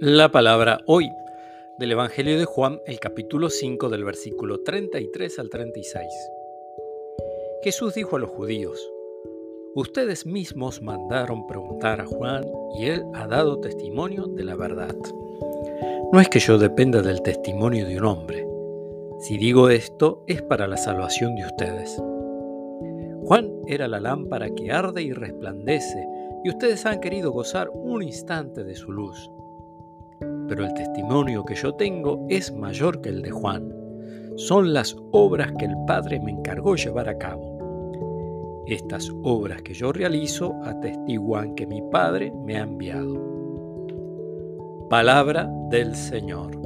La palabra hoy del Evangelio de Juan, el capítulo 5 del versículo 33 al 36. Jesús dijo a los judíos, Ustedes mismos mandaron preguntar a Juan y él ha dado testimonio de la verdad. No es que yo dependa del testimonio de un hombre. Si digo esto es para la salvación de ustedes. Juan era la lámpara que arde y resplandece, y ustedes han querido gozar un instante de su luz pero el testimonio que yo tengo es mayor que el de Juan. Son las obras que el Padre me encargó llevar a cabo. Estas obras que yo realizo atestiguan que mi Padre me ha enviado. Palabra del Señor.